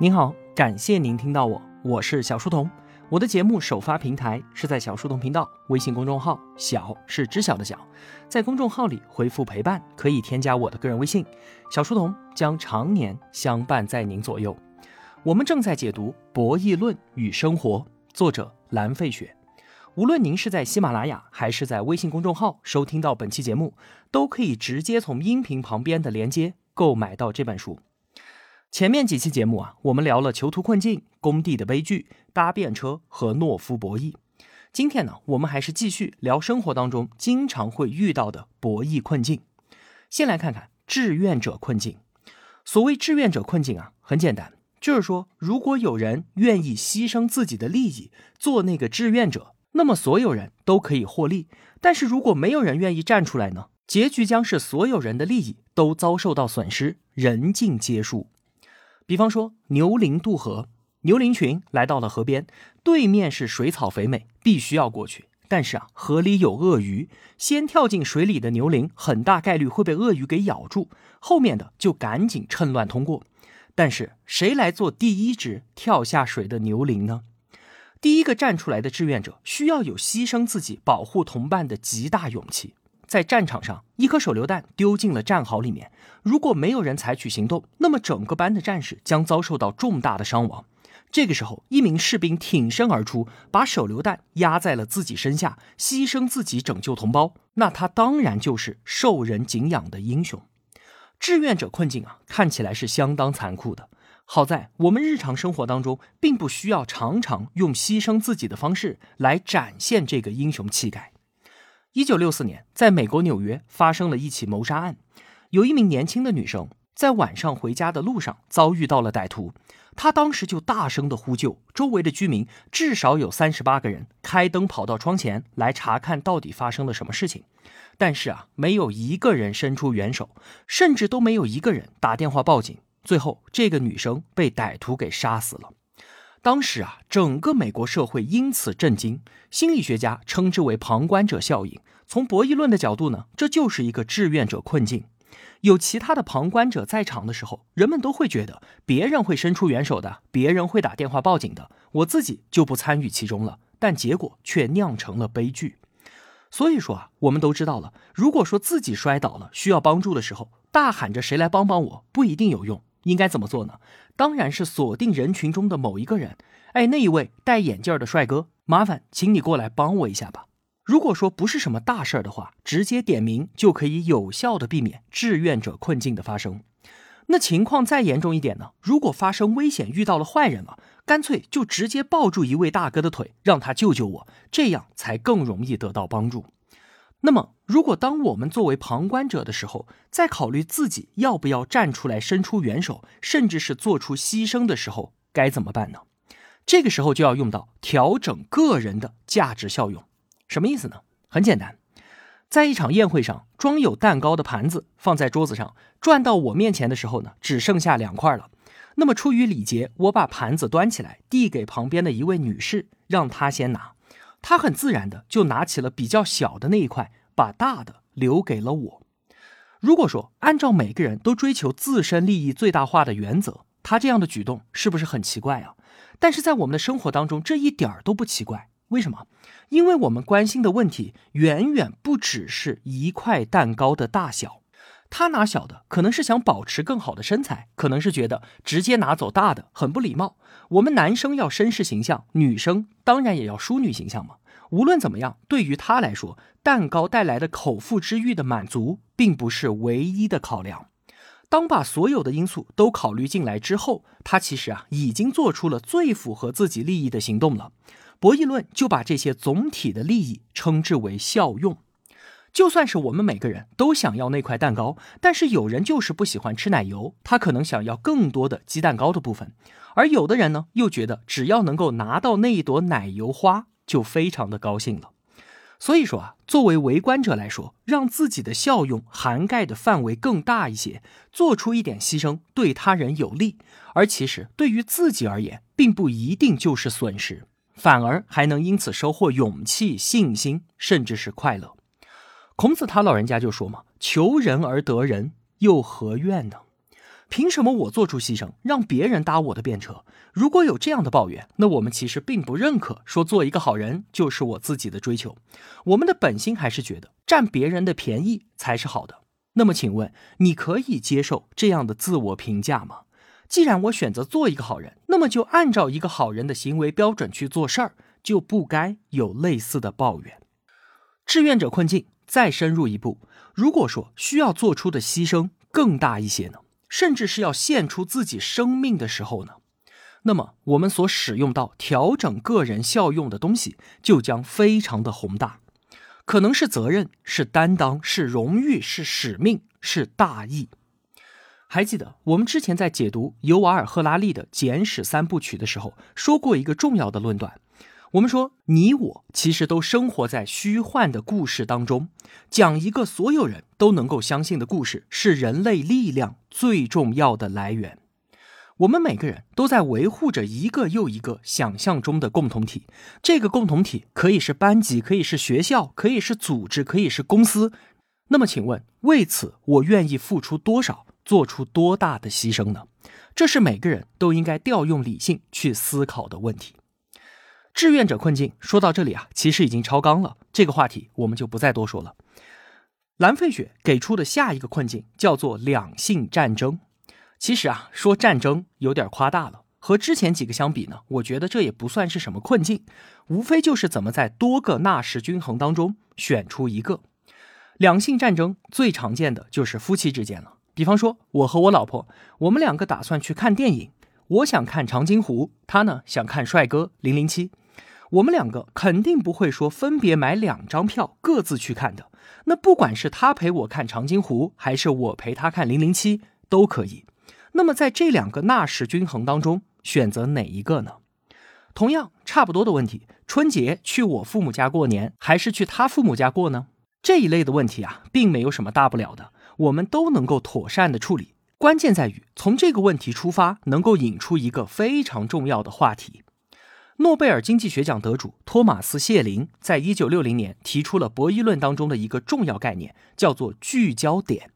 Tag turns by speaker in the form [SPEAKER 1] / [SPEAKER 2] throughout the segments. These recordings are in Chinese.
[SPEAKER 1] 您好，感谢您听到我，我是小书童。我的节目首发平台是在小书童频道微信公众号，小是知晓的小，在公众号里回复陪伴，可以添加我的个人微信，小书童将常年相伴在您左右。我们正在解读《博弈论与生活》，作者蓝费雪。无论您是在喜马拉雅还是在微信公众号收听到本期节目，都可以直接从音频旁边的链接购买到这本书。前面几期节目啊，我们聊了囚徒困境、工地的悲剧、搭便车和懦夫博弈。今天呢，我们还是继续聊生活当中经常会遇到的博弈困境。先来看看志愿者困境。所谓志愿者困境啊，很简单，就是说，如果有人愿意牺牲自己的利益做那个志愿者，那么所有人都可以获利。但是如果没有人愿意站出来呢，结局将是所有人的利益都遭受到损失，人尽皆输。比方说，牛羚渡河，牛羚群来到了河边，对面是水草肥美，必须要过去。但是啊，河里有鳄鱼，先跳进水里的牛羚很大概率会被鳄鱼给咬住，后面的就赶紧趁乱通过。但是谁来做第一只跳下水的牛羚呢？第一个站出来的志愿者需要有牺牲自己保护同伴的极大勇气。在战场上，一颗手榴弹丢进了战壕里面。如果没有人采取行动，那么整个班的战士将遭受到重大的伤亡。这个时候，一名士兵挺身而出，把手榴弹压在了自己身下，牺牲自己拯救同胞。那他当然就是受人敬仰的英雄。志愿者困境啊，看起来是相当残酷的。好在我们日常生活当中，并不需要常常用牺牲自己的方式来展现这个英雄气概。一九六四年，在美国纽约发生了一起谋杀案，有一名年轻的女生在晚上回家的路上遭遇到了歹徒，她当时就大声的呼救，周围的居民至少有三十八个人开灯跑到窗前来查看到底发生了什么事情，但是啊，没有一个人伸出援手，甚至都没有一个人打电话报警，最后这个女生被歹徒给杀死了。当时啊，整个美国社会因此震惊，心理学家称之为旁观者效应。从博弈论的角度呢，这就是一个志愿者困境。有其他的旁观者在场的时候，人们都会觉得别人会伸出援手的，别人会打电话报警的，我自己就不参与其中了。但结果却酿成了悲剧。所以说啊，我们都知道了，如果说自己摔倒了需要帮助的时候，大喊着谁来帮帮我，不一定有用。应该怎么做呢？当然是锁定人群中的某一个人。哎，那一位戴眼镜的帅哥，麻烦请你过来帮我一下吧。如果说不是什么大事儿的话，直接点名就可以有效的避免志愿者困境的发生。那情况再严重一点呢？如果发生危险遇到了坏人了，干脆就直接抱住一位大哥的腿，让他救救我，这样才更容易得到帮助。那么，如果当我们作为旁观者的时候，在考虑自己要不要站出来伸出援手，甚至是做出牺牲的时候，该怎么办呢？这个时候就要用到调整个人的价值效用。什么意思呢？很简单，在一场宴会上，装有蛋糕的盘子放在桌子上，转到我面前的时候呢，只剩下两块了。那么出于礼节，我把盘子端起来，递给旁边的一位女士，让她先拿。他很自然的就拿起了比较小的那一块，把大的留给了我。如果说按照每个人都追求自身利益最大化的原则，他这样的举动是不是很奇怪啊？但是在我们的生活当中，这一点儿都不奇怪。为什么？因为我们关心的问题远远不只是一块蛋糕的大小。他拿小的，可能是想保持更好的身材，可能是觉得直接拿走大的很不礼貌。我们男生要绅士形象，女生当然也要淑女形象嘛。无论怎么样，对于他来说，蛋糕带来的口腹之欲的满足，并不是唯一的考量。当把所有的因素都考虑进来之后，他其实啊，已经做出了最符合自己利益的行动了。博弈论就把这些总体的利益称之为效用。就算是我们每个人都想要那块蛋糕，但是有人就是不喜欢吃奶油，他可能想要更多的鸡蛋糕的部分；而有的人呢，又觉得只要能够拿到那一朵奶油花，就非常的高兴了。所以说啊，作为围观者来说，让自己的效用涵盖的范围更大一些，做出一点牺牲，对他人有利，而其实对于自己而言，并不一定就是损失，反而还能因此收获勇气、信心，甚至是快乐。孔子他老人家就说嘛：“求人而得人，又何怨呢？”凭什么我做出牺牲，让别人搭我的便车？如果有这样的抱怨，那我们其实并不认可说做一个好人就是我自己的追求。我们的本心还是觉得占别人的便宜才是好的。那么，请问你可以接受这样的自我评价吗？既然我选择做一个好人，那么就按照一个好人的行为标准去做事儿，就不该有类似的抱怨。志愿者困境再深入一步，如果说需要做出的牺牲更大一些呢？甚至是要献出自己生命的时候呢，那么我们所使用到调整个人效用的东西就将非常的宏大，可能是责任，是担当，是荣誉，是使命，是大义。还记得我们之前在解读尤瓦尔·赫拉利的《简史三部曲》的时候，说过一个重要的论断。我们说，你我其实都生活在虚幻的故事当中，讲一个所有人都能够相信的故事，是人类力量最重要的来源。我们每个人都在维护着一个又一个想象中的共同体，这个共同体可以是班级，可以是学校，可以是组织，可以是公司。那么，请问，为此我愿意付出多少，做出多大的牺牲呢？这是每个人都应该调用理性去思考的问题。志愿者困境说到这里啊，其实已经超纲了。这个话题我们就不再多说了。蓝费雪给出的下一个困境叫做两性战争。其实啊，说战争有点夸大了。和之前几个相比呢，我觉得这也不算是什么困境，无非就是怎么在多个纳什均衡当中选出一个。两性战争最常见的就是夫妻之间了。比方说，我和我老婆，我们两个打算去看电影，我想看长津湖，他呢想看帅哥零零七。我们两个肯定不会说分别买两张票各自去看的。那不管是他陪我看长津湖，还是我陪他看零零七，都可以。那么在这两个纳什均衡当中，选择哪一个呢？同样差不多的问题，春节去我父母家过年，还是去他父母家过呢？这一类的问题啊，并没有什么大不了的，我们都能够妥善的处理。关键在于从这个问题出发，能够引出一个非常重要的话题。诺贝尔经济学奖得主托马斯·谢林在一九六零年提出了博弈论当中的一个重要概念，叫做聚焦点。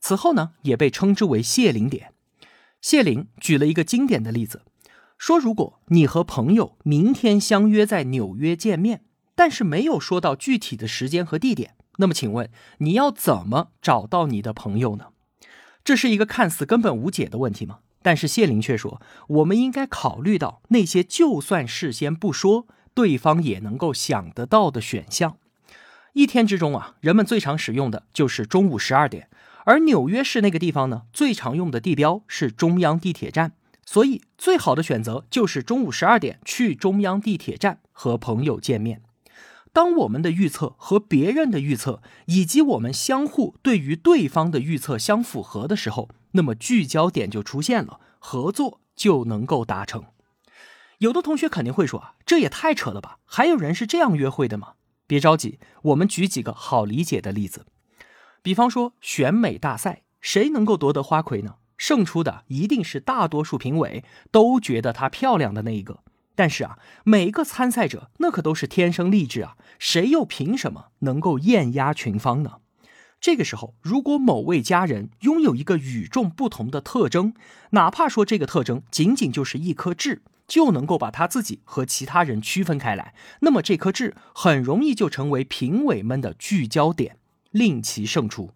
[SPEAKER 1] 此后呢，也被称之为谢林点。谢林举了一个经典的例子，说如果你和朋友明天相约在纽约见面，但是没有说到具体的时间和地点，那么请问你要怎么找到你的朋友呢？这是一个看似根本无解的问题吗？但是谢林却说，我们应该考虑到那些就算事先不说，对方也能够想得到的选项。一天之中啊，人们最常使用的就是中午十二点，而纽约市那个地方呢，最常用的地标是中央地铁站，所以最好的选择就是中午十二点去中央地铁站和朋友见面。当我们的预测和别人的预测，以及我们相互对于对方的预测相符合的时候，那么聚焦点就出现了，合作就能够达成。有的同学肯定会说啊，这也太扯了吧？还有人是这样约会的吗？别着急，我们举几个好理解的例子。比方说选美大赛，谁能够夺得花魁呢？胜出的一定是大多数评委都觉得她漂亮的那一个。但是啊，每个参赛者那可都是天生丽质啊，谁又凭什么能够艳压群芳呢？这个时候，如果某位家人拥有一个与众不同的特征，哪怕说这个特征仅仅就是一颗痣，就能够把他自己和其他人区分开来，那么这颗痣很容易就成为评委们的聚焦点，令其胜出。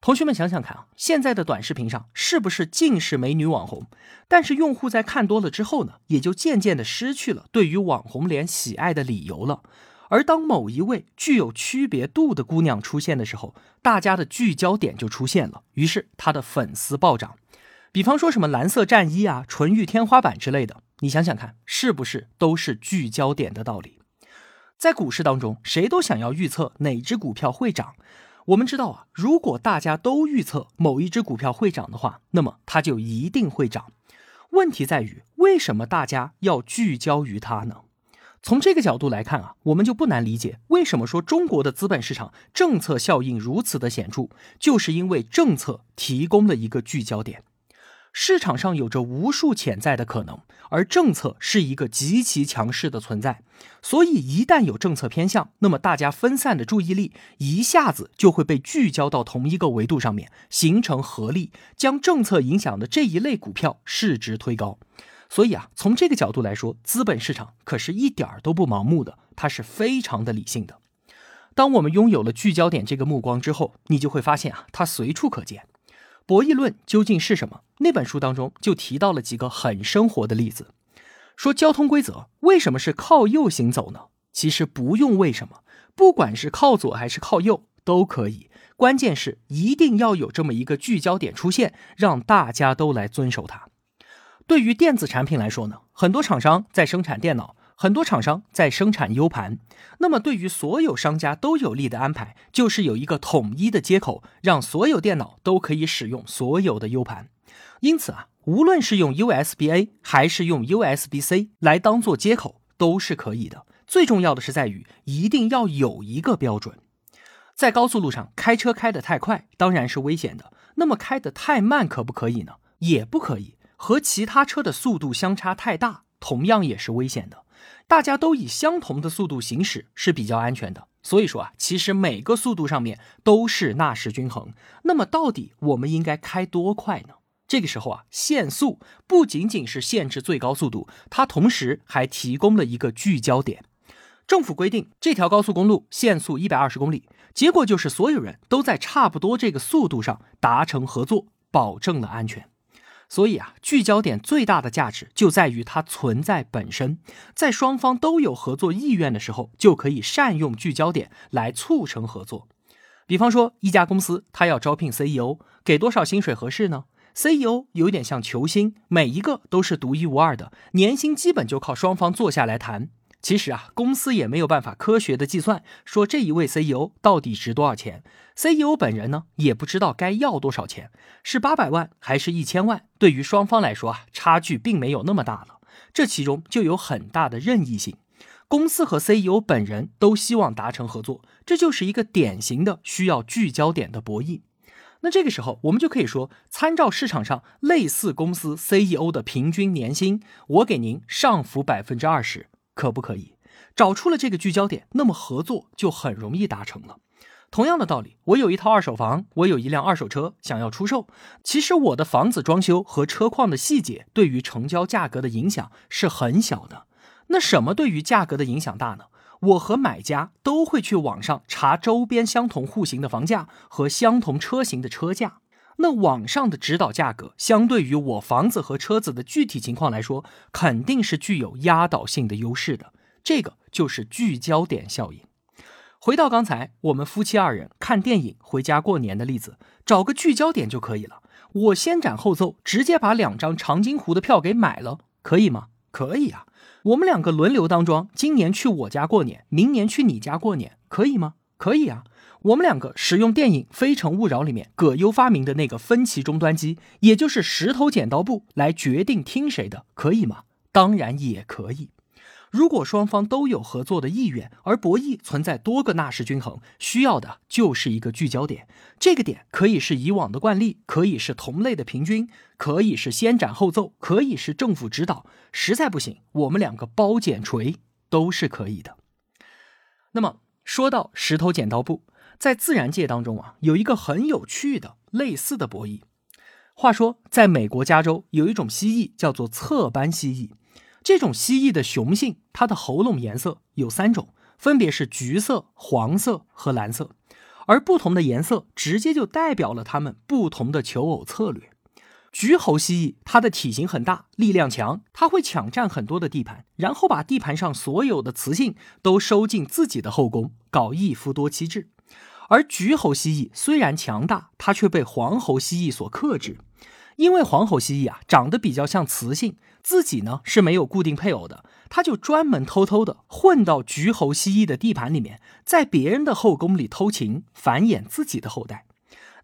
[SPEAKER 1] 同学们想想看啊，现在的短视频上是不是尽是美女网红？但是用户在看多了之后呢，也就渐渐的失去了对于网红脸喜爱的理由了。而当某一位具有区别度的姑娘出现的时候，大家的聚焦点就出现了，于是她的粉丝暴涨。比方说什么蓝色战衣啊、纯欲天花板之类的，你想想看，是不是都是聚焦点的道理？在股市当中，谁都想要预测哪只股票会涨。我们知道啊，如果大家都预测某一只股票会涨的话，那么它就一定会涨。问题在于，为什么大家要聚焦于它呢？从这个角度来看啊，我们就不难理解为什么说中国的资本市场政策效应如此的显著，就是因为政策提供了一个聚焦点。市场上有着无数潜在的可能，而政策是一个极其强势的存在。所以，一旦有政策偏向，那么大家分散的注意力一下子就会被聚焦到同一个维度上面，形成合力，将政策影响的这一类股票市值推高。所以啊，从这个角度来说，资本市场可是一点儿都不盲目的，它是非常的理性的。当我们拥有了聚焦点这个目光之后，你就会发现啊，它随处可见。博弈论究竟是什么？那本书当中就提到了几个很生活的例子，说交通规则为什么是靠右行走呢？其实不用为什么，不管是靠左还是靠右都可以，关键是一定要有这么一个聚焦点出现，让大家都来遵守它。对于电子产品来说呢，很多厂商在生产电脑，很多厂商在生产 U 盘。那么对于所有商家都有利的安排，就是有一个统一的接口，让所有电脑都可以使用所有的 U 盘。因此啊，无论是用 USB A 还是用 USB C 来当做接口，都是可以的。最重要的是在于一定要有一个标准。在高速路上开车开得太快，当然是危险的。那么开得太慢可不可以呢？也不可以。和其他车的速度相差太大，同样也是危险的。大家都以相同的速度行驶是比较安全的。所以说啊，其实每个速度上面都是纳什均衡。那么到底我们应该开多快呢？这个时候啊，限速不仅仅是限制最高速度，它同时还提供了一个聚焦点。政府规定这条高速公路限速一百二十公里，结果就是所有人都在差不多这个速度上达成合作，保证了安全。所以啊，聚焦点最大的价值就在于它存在本身，在双方都有合作意愿的时候，就可以善用聚焦点来促成合作。比方说，一家公司它要招聘 CEO，给多少薪水合适呢？CEO 有点像球星，每一个都是独一无二的，年薪基本就靠双方坐下来谈。其实啊，公司也没有办法科学的计算，说这一位 CEO 到底值多少钱。CEO 本人呢，也不知道该要多少钱，是八百万还是一千万？对于双方来说啊，差距并没有那么大了。这其中就有很大的任意性。公司和 CEO 本人都希望达成合作，这就是一个典型的需要聚焦点的博弈。那这个时候，我们就可以说，参照市场上类似公司 CEO 的平均年薪，我给您上浮百分之二十。可不可以找出了这个聚焦点？那么合作就很容易达成了。同样的道理，我有一套二手房，我有一辆二手车想要出售。其实我的房子装修和车况的细节对于成交价格的影响是很小的。那什么对于价格的影响大呢？我和买家都会去网上查周边相同户型的房价和相同车型的车价。那网上的指导价格，相对于我房子和车子的具体情况来说，肯定是具有压倒性的优势的。这个就是聚焦点效应。回到刚才我们夫妻二人看电影回家过年的例子，找个聚焦点就可以了。我先斩后奏，直接把两张长津湖的票给买了，可以吗？可以啊。我们两个轮流当庄，今年去我家过年，明年去你家过年，可以吗？可以啊。我们两个使用电影《非诚勿扰》里面葛优发明的那个分歧终端机，也就是石头剪刀布来决定听谁的，可以吗？当然也可以。如果双方都有合作的意愿，而博弈存在多个纳什均衡，需要的就是一个聚焦点。这个点可以是以往的惯例，可以是同类的平均，可以是先斩后奏，可以是政府指导。实在不行，我们两个包剪锤都是可以的。那么说到石头剪刀布。在自然界当中啊，有一个很有趣的类似的博弈。话说，在美国加州有一种蜥蜴叫做侧斑蜥蜴。这种蜥蜴的雄性，它的喉咙颜色有三种，分别是橘色、黄色和蓝色。而不同的颜色直接就代表了它们不同的求偶策略。橘喉蜥蜴，它的体型很大，力量强，它会抢占很多的地盘，然后把地盘上所有的雌性都收进自己的后宫，搞一夫多妻制。而橘猴蜥蜴虽然强大，它却被黄喉蜥蜴所克制，因为黄喉蜥蜴啊长得比较像雌性，自己呢是没有固定配偶的，它就专门偷偷的混到橘猴蜥蜴的地盘里面，在别人的后宫里偷情，繁衍自己的后代。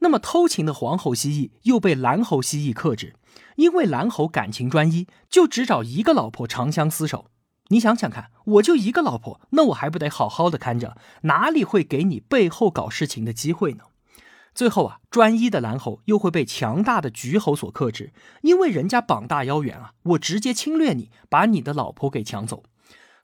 [SPEAKER 1] 那么偷情的黄喉蜥蜴又被蓝喉蜥蜴克制，因为蓝喉感情专一，就只找一个老婆长相厮守。你想想看，我就一个老婆，那我还不得好好的看着？哪里会给你背后搞事情的机会呢？最后啊，专一的蓝猴又会被强大的橘猴所克制，因为人家膀大腰圆啊，我直接侵略你，把你的老婆给抢走。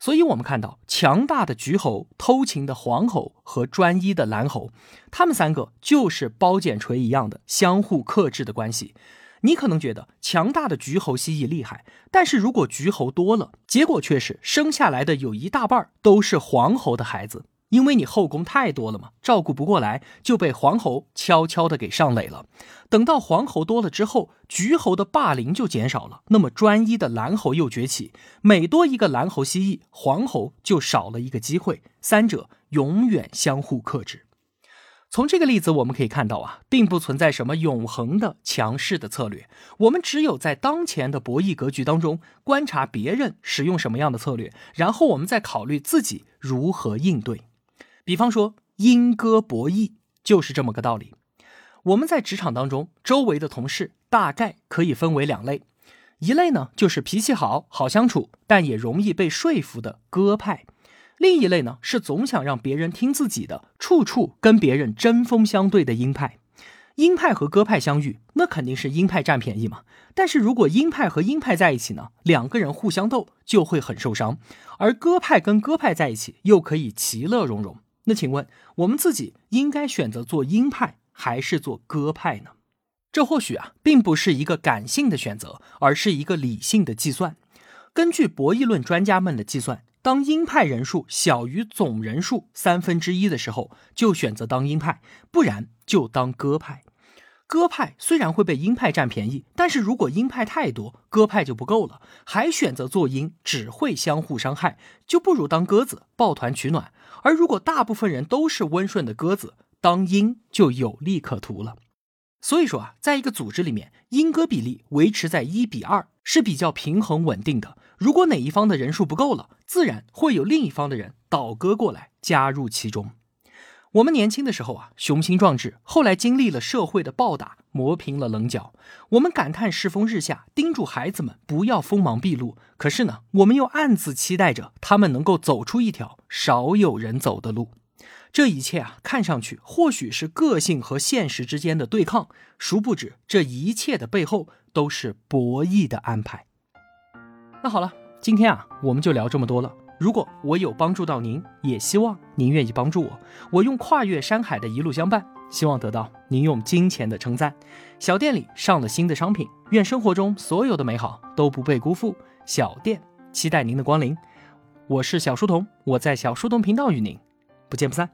[SPEAKER 1] 所以，我们看到强大的橘猴、偷情的黄猴和专一的蓝猴，他们三个就是包剪锤一样的相互克制的关系。你可能觉得强大的橘猴蜥蜴厉害，但是如果橘猴多了，结果却是生下来的有一大半都是黄猴的孩子。因为你后宫太多了嘛，照顾不过来，就被黄猴悄悄的给上垒了。等到黄猴多了之后，橘猴的霸凌就减少了，那么专一的蓝猴又崛起。每多一个蓝猴蜥蜴，黄猴就少了一个机会，三者永远相互克制。从这个例子我们可以看到啊，并不存在什么永恒的强势的策略。我们只有在当前的博弈格局当中观察别人使用什么样的策略，然后我们再考虑自己如何应对。比方说鹰鸽博弈就是这么个道理。我们在职场当中，周围的同事大概可以分为两类，一类呢就是脾气好、好相处，但也容易被说服的鸽派。另一类呢，是总想让别人听自己的，处处跟别人针锋相对的鹰派。鹰派和鸽派相遇，那肯定是鹰派占便宜嘛。但是如果鹰派和鹰派在一起呢，两个人互相斗就会很受伤。而鸽派跟鸽派在一起，又可以其乐融融。那请问，我们自己应该选择做鹰派还是做鸽派呢？这或许啊，并不是一个感性的选择，而是一个理性的计算。根据博弈论专家们的计算。当鹰派人数小于总人数三分之一的时候，就选择当鹰派；不然就当鸽派。鸽派虽然会被鹰派占便宜，但是如果鹰派太多，鸽派就不够了，还选择做鹰，只会相互伤害，就不如当鸽子抱团取暖。而如果大部分人都是温顺的鸽子，当鹰就有利可图了。所以说啊，在一个组织里面，鹰鸽比例维持在一比二是比较平衡稳定的。如果哪一方的人数不够了，自然会有另一方的人倒戈过来加入其中。我们年轻的时候啊，雄心壮志，后来经历了社会的暴打，磨平了棱角。我们感叹世风日下，叮嘱孩子们不要锋芒毕露。可是呢，我们又暗自期待着他们能够走出一条少有人走的路。这一切啊，看上去或许是个性和现实之间的对抗，殊不知这一切的背后都是博弈的安排。那好了，今天啊，我们就聊这么多了。如果我有帮助到您，也希望您愿意帮助我。我用跨越山海的一路相伴，希望得到您用金钱的称赞。小店里上了新的商品，愿生活中所有的美好都不被辜负。小店期待您的光临。我是小书童，我在小书童频道与您不见不散。